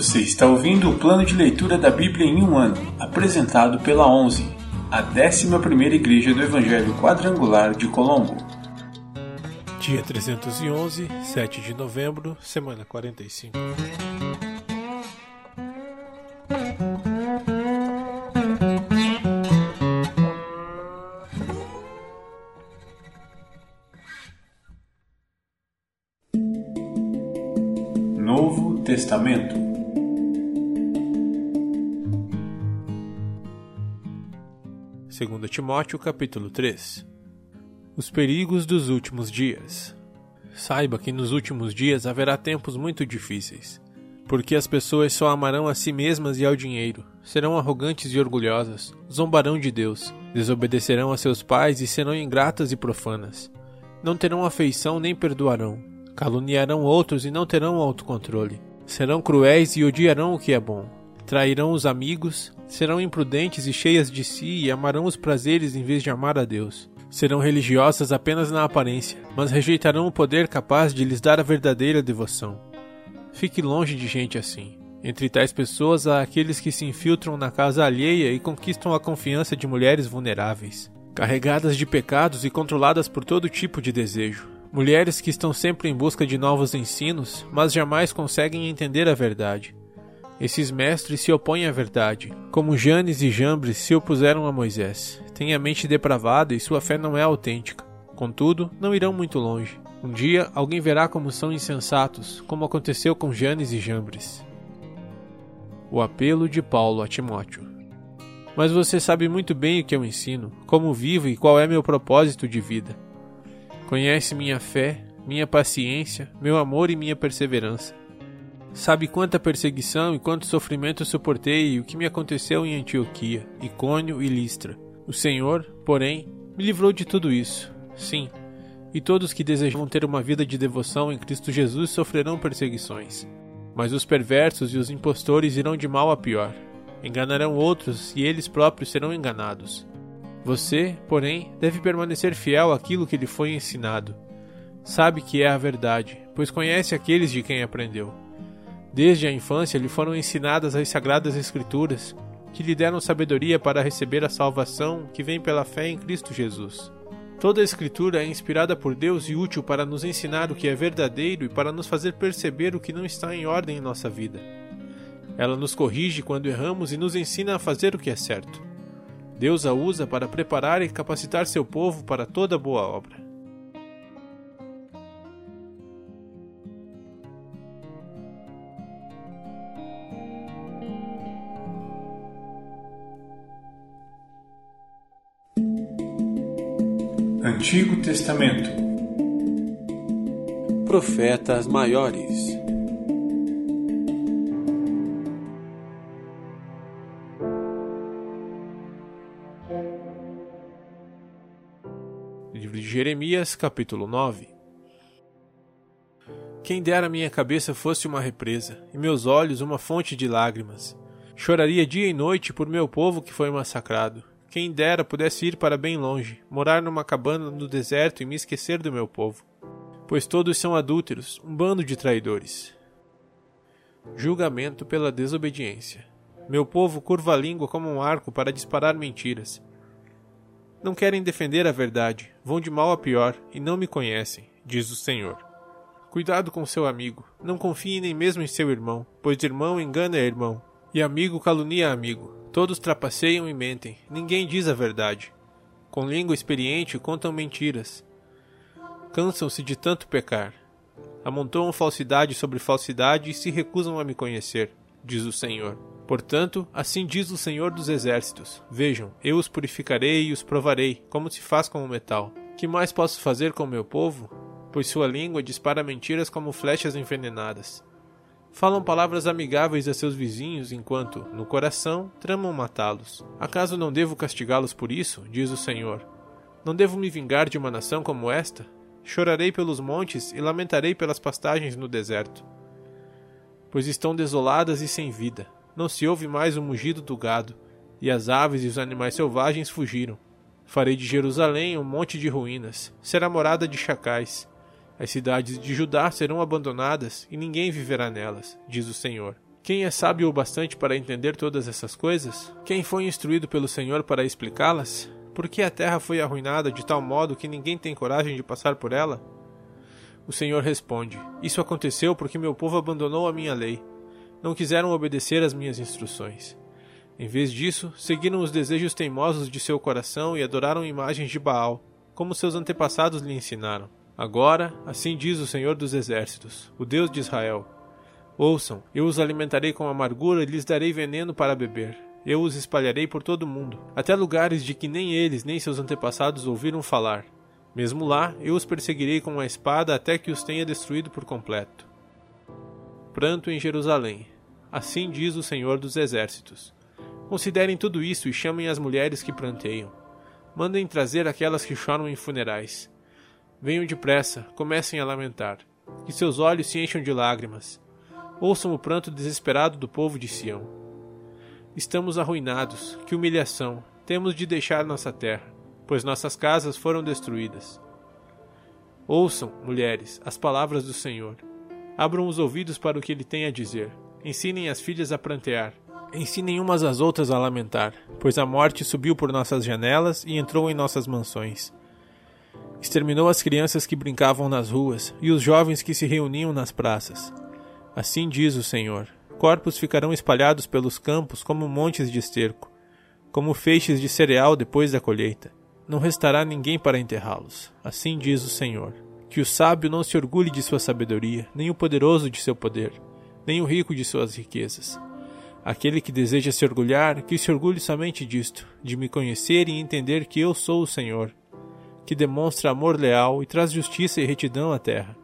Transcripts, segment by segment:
Você está ouvindo o plano de leitura da Bíblia em um ano, apresentado pela 11, a 11ª Igreja do Evangelho Quadrangular de Colombo. Dia 311, 7 de novembro, semana 45. Novo Testamento. Segundo Timóteo, capítulo 3. Os perigos dos últimos dias. Saiba que nos últimos dias haverá tempos muito difíceis, porque as pessoas só amarão a si mesmas e ao dinheiro, serão arrogantes e orgulhosas, zombarão de Deus, desobedecerão a seus pais e serão ingratas e profanas. Não terão afeição nem perdoarão, caluniarão outros e não terão autocontrole. Serão cruéis e odiarão o que é bom. Trairão os amigos, serão imprudentes e cheias de si e amarão os prazeres em vez de amar a Deus. Serão religiosas apenas na aparência, mas rejeitarão o poder capaz de lhes dar a verdadeira devoção. Fique longe de gente assim. Entre tais pessoas há aqueles que se infiltram na casa alheia e conquistam a confiança de mulheres vulneráveis, carregadas de pecados e controladas por todo tipo de desejo. Mulheres que estão sempre em busca de novos ensinos, mas jamais conseguem entender a verdade. Esses mestres se opõem à verdade, como Janes e Jambres se opuseram a Moisés. Têm a mente depravada e sua fé não é autêntica. Contudo, não irão muito longe. Um dia alguém verá como são insensatos, como aconteceu com Janes e Jambres. O apelo de Paulo a Timóteo. Mas você sabe muito bem o que eu ensino, como vivo e qual é meu propósito de vida. Conhece minha fé, minha paciência, meu amor e minha perseverança. Sabe quanta perseguição e quanto sofrimento suportei e o que me aconteceu em Antioquia, Icônio e Listra. O Senhor, porém, me livrou de tudo isso. Sim, e todos que desejam ter uma vida de devoção em Cristo Jesus sofrerão perseguições. Mas os perversos e os impostores irão de mal a pior. Enganarão outros e eles próprios serão enganados. Você, porém, deve permanecer fiel àquilo que lhe foi ensinado. Sabe que é a verdade, pois conhece aqueles de quem aprendeu. Desde a infância lhe foram ensinadas as sagradas Escrituras, que lhe deram sabedoria para receber a salvação que vem pela fé em Cristo Jesus. Toda a Escritura é inspirada por Deus e útil para nos ensinar o que é verdadeiro e para nos fazer perceber o que não está em ordem em nossa vida. Ela nos corrige quando erramos e nos ensina a fazer o que é certo. Deus a usa para preparar e capacitar seu povo para toda boa obra. Antigo Testamento. Profetas maiores. Livro de Jeremias, capítulo 9. Quem dera minha cabeça fosse uma represa, e meus olhos uma fonte de lágrimas. Choraria dia e noite por meu povo que foi massacrado. Quem dera pudesse ir para bem longe, morar numa cabana no deserto e me esquecer do meu povo. Pois todos são adúlteros, um bando de traidores. Julgamento pela desobediência. Meu povo curva a língua como um arco para disparar mentiras. Não querem defender a verdade, vão de mal a pior e não me conhecem, diz o Senhor. Cuidado com seu amigo, não confie nem mesmo em seu irmão, pois irmão engana irmão, e amigo calunia amigo. Todos trapaceiam e mentem, ninguém diz a verdade. Com língua experiente contam mentiras. Cansam-se de tanto pecar. Amontoam falsidade sobre falsidade e se recusam a me conhecer, diz o Senhor. Portanto, assim diz o Senhor dos Exércitos: Vejam, eu os purificarei e os provarei, como se faz com o metal. Que mais posso fazer com meu povo? Pois sua língua dispara mentiras como flechas envenenadas. Falam palavras amigáveis a seus vizinhos, enquanto, no coração, tramam matá-los. Acaso não devo castigá-los por isso? diz o Senhor. Não devo me vingar de uma nação como esta? Chorarei pelos montes e lamentarei pelas pastagens no deserto. Pois estão desoladas e sem vida. Não se ouve mais o mugido do gado, e as aves e os animais selvagens fugiram. Farei de Jerusalém um monte de ruínas, será morada de chacais. As cidades de Judá serão abandonadas e ninguém viverá nelas, diz o Senhor. Quem é sábio o bastante para entender todas essas coisas? Quem foi instruído pelo Senhor para explicá-las? Por que a terra foi arruinada de tal modo que ninguém tem coragem de passar por ela? O Senhor responde: Isso aconteceu porque meu povo abandonou a minha lei. Não quiseram obedecer às minhas instruções. Em vez disso, seguiram os desejos teimosos de seu coração e adoraram imagens de Baal, como seus antepassados lhe ensinaram. Agora, assim diz o Senhor dos Exércitos, o Deus de Israel: Ouçam, eu os alimentarei com amargura e lhes darei veneno para beber. Eu os espalharei por todo o mundo, até lugares de que nem eles nem seus antepassados ouviram falar. Mesmo lá, eu os perseguirei com a espada até que os tenha destruído por completo. Pranto em Jerusalém. Assim diz o Senhor dos Exércitos. Considerem tudo isso e chamem as mulheres que pranteiam. Mandem trazer aquelas que choram em funerais. Venham depressa, comecem a lamentar. Que seus olhos se encham de lágrimas. Ouçam o pranto desesperado do povo de Sião. Estamos arruinados, que humilhação! Temos de deixar nossa terra, pois nossas casas foram destruídas. Ouçam, mulheres, as palavras do Senhor. Abram os ouvidos para o que ele tem a dizer. Ensinem as filhas a prantear, Ensinem umas às outras a lamentar, pois a morte subiu por nossas janelas e entrou em nossas mansões. Exterminou as crianças que brincavam nas ruas e os jovens que se reuniam nas praças. Assim diz o Senhor: corpos ficarão espalhados pelos campos como montes de esterco, como feixes de cereal depois da colheita. Não restará ninguém para enterrá-los. Assim diz o Senhor. Que o sábio não se orgulhe de sua sabedoria, nem o poderoso de seu poder, nem o rico de suas riquezas Aquele que deseja se orgulhar, que se orgulhe somente disto, de me conhecer e entender que eu sou o Senhor, que demonstra amor leal e traz justiça e retidão à terra.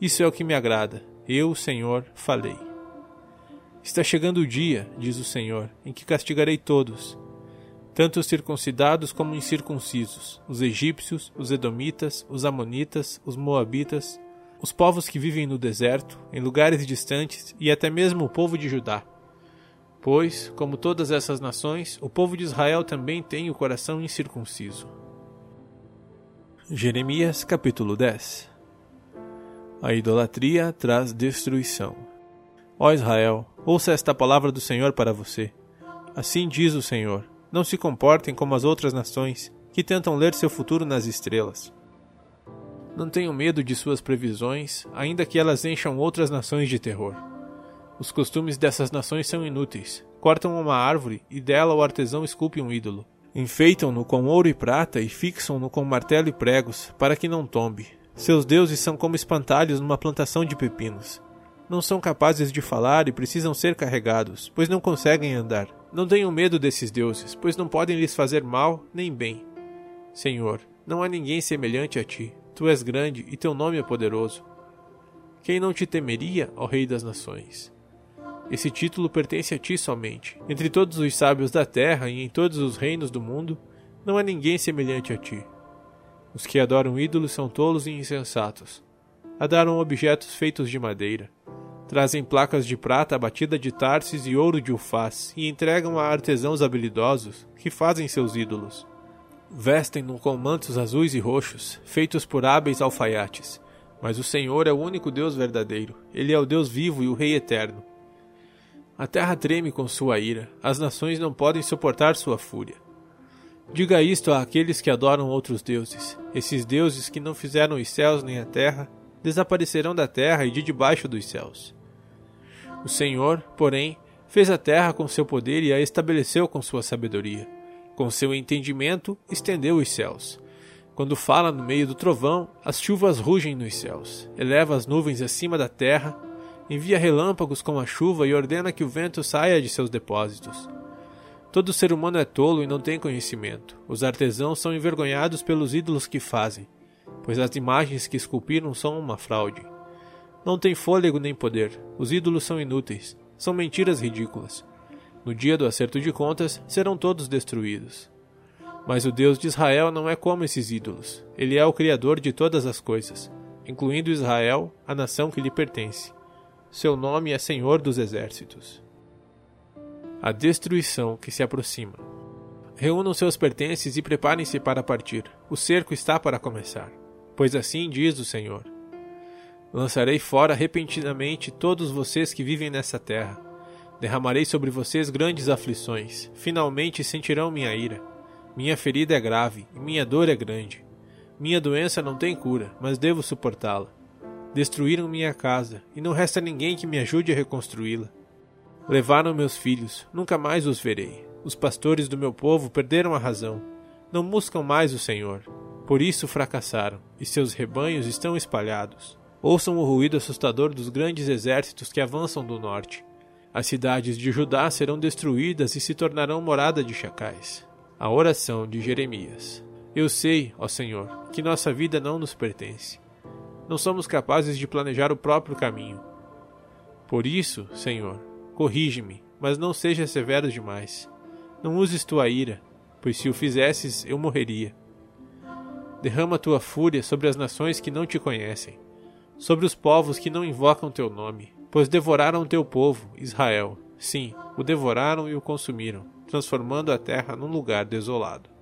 Isso é o que me agrada. Eu, Senhor, falei. Está chegando o dia, diz o Senhor, em que castigarei todos, tanto os circuncidados como incircuncisos, os egípcios, os edomitas, os amonitas, os moabitas, os povos que vivem no deserto, em lugares distantes e até mesmo o povo de Judá Pois, como todas essas nações, o povo de Israel também tem o coração incircunciso. Jeremias capítulo 10 A idolatria traz destruição. Ó Israel, ouça esta palavra do Senhor para você. Assim diz o Senhor: Não se comportem como as outras nações, que tentam ler seu futuro nas estrelas. Não tenham medo de suas previsões, ainda que elas encham outras nações de terror. Os costumes dessas nações são inúteis. Cortam uma árvore e dela o artesão esculpe um ídolo. Enfeitam-no com ouro e prata e fixam-no com martelo e pregos, para que não tombe. Seus deuses são como espantalhos numa plantação de pepinos. Não são capazes de falar e precisam ser carregados, pois não conseguem andar. Não tenham medo desses deuses, pois não podem lhes fazer mal nem bem. Senhor, não há ninguém semelhante a ti. Tu és grande e teu nome é poderoso. Quem não te temeria, ó Rei das Nações? Esse título pertence a ti somente. Entre todos os sábios da terra e em todos os reinos do mundo, não há ninguém semelhante a ti. Os que adoram ídolos são tolos e insensatos. Adoram objetos feitos de madeira. Trazem placas de prata abatida de Tarsis e ouro de Ufaz e entregam a artesãos habilidosos que fazem seus ídolos. Vestem-no com mantos azuis e roxos, feitos por hábeis alfaiates. Mas o Senhor é o único Deus verdadeiro. Ele é o Deus vivo e o Rei eterno. A terra treme com sua ira, as nações não podem suportar sua fúria. Diga isto àqueles que adoram outros deuses. Esses deuses que não fizeram os céus nem a terra, desaparecerão da terra e de debaixo dos céus. O Senhor, porém, fez a terra com seu poder e a estabeleceu com sua sabedoria. Com seu entendimento, estendeu os céus. Quando fala no meio do trovão, as chuvas rugem nos céus. Eleva as nuvens acima da terra envia relâmpagos com a chuva e ordena que o vento saia de seus depósitos. Todo ser humano é tolo e não tem conhecimento. Os artesãos são envergonhados pelos ídolos que fazem, pois as imagens que esculpiram são uma fraude. Não tem fôlego nem poder. Os ídolos são inúteis. São mentiras ridículas. No dia do acerto de contas, serão todos destruídos. Mas o Deus de Israel não é como esses ídolos. Ele é o Criador de todas as coisas, incluindo Israel, a nação que lhe pertence. Seu nome é Senhor dos Exércitos. A destruição que se aproxima. Reúnam seus pertences e preparem-se para partir. O cerco está para começar. Pois assim diz o Senhor: Lançarei fora repentinamente todos vocês que vivem nessa terra. Derramarei sobre vocês grandes aflições, finalmente sentirão minha ira. Minha ferida é grave e minha dor é grande. Minha doença não tem cura, mas devo suportá-la. Destruíram minha casa, e não resta ninguém que me ajude a reconstruí-la. Levaram meus filhos, nunca mais os verei. Os pastores do meu povo perderam a razão. Não buscam mais o Senhor. Por isso fracassaram, e seus rebanhos estão espalhados. Ouçam o ruído assustador dos grandes exércitos que avançam do norte. As cidades de Judá serão destruídas e se tornarão morada de chacais. A oração de Jeremias. Eu sei, ó Senhor, que nossa vida não nos pertence não somos capazes de planejar o próprio caminho. Por isso, Senhor, corrige-me, mas não seja severo demais. Não uses tua ira, pois se o fizesses, eu morreria. Derrama tua fúria sobre as nações que não te conhecem, sobre os povos que não invocam teu nome, pois devoraram teu povo, Israel. Sim, o devoraram e o consumiram, transformando a terra num lugar desolado.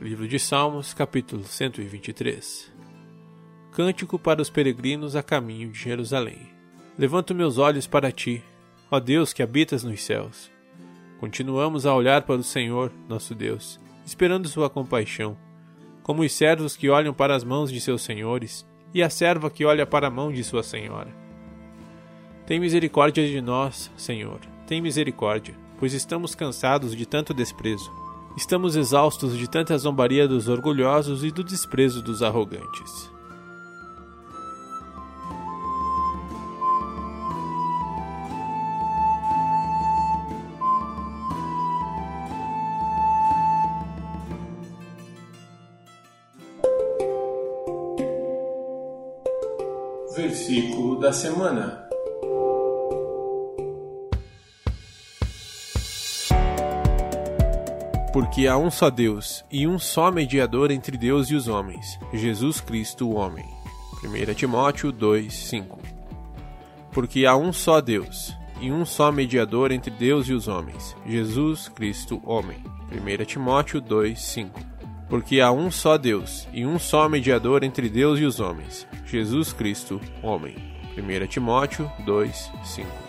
Livro de Salmos, capítulo 123 Cântico para os peregrinos a caminho de Jerusalém. Levanto meus olhos para ti, ó Deus que habitas nos céus. Continuamos a olhar para o Senhor, nosso Deus, esperando sua compaixão como os servos que olham para as mãos de seus senhores, e a serva que olha para a mão de sua senhora. Tem misericórdia de nós, Senhor, tem misericórdia, pois estamos cansados de tanto desprezo. Estamos exaustos de tanta zombaria dos orgulhosos e do desprezo dos arrogantes. Versículo da semana. Porque há um só Deus e um só mediador entre Deus e os homens, Jesus Cristo, o homem. 1 Timóteo 2:5. Porque há um só Deus e um só mediador entre Deus e os homens, Jesus Cristo, homem. 1 Timóteo 2:5 porque há um só Deus e um só mediador entre Deus e os homens, Jesus Cristo, homem. 1 Timóteo 2, 5